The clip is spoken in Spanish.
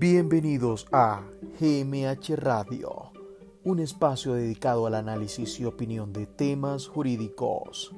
Bienvenidos a GMH Radio, un espacio dedicado al análisis y opinión de temas jurídicos.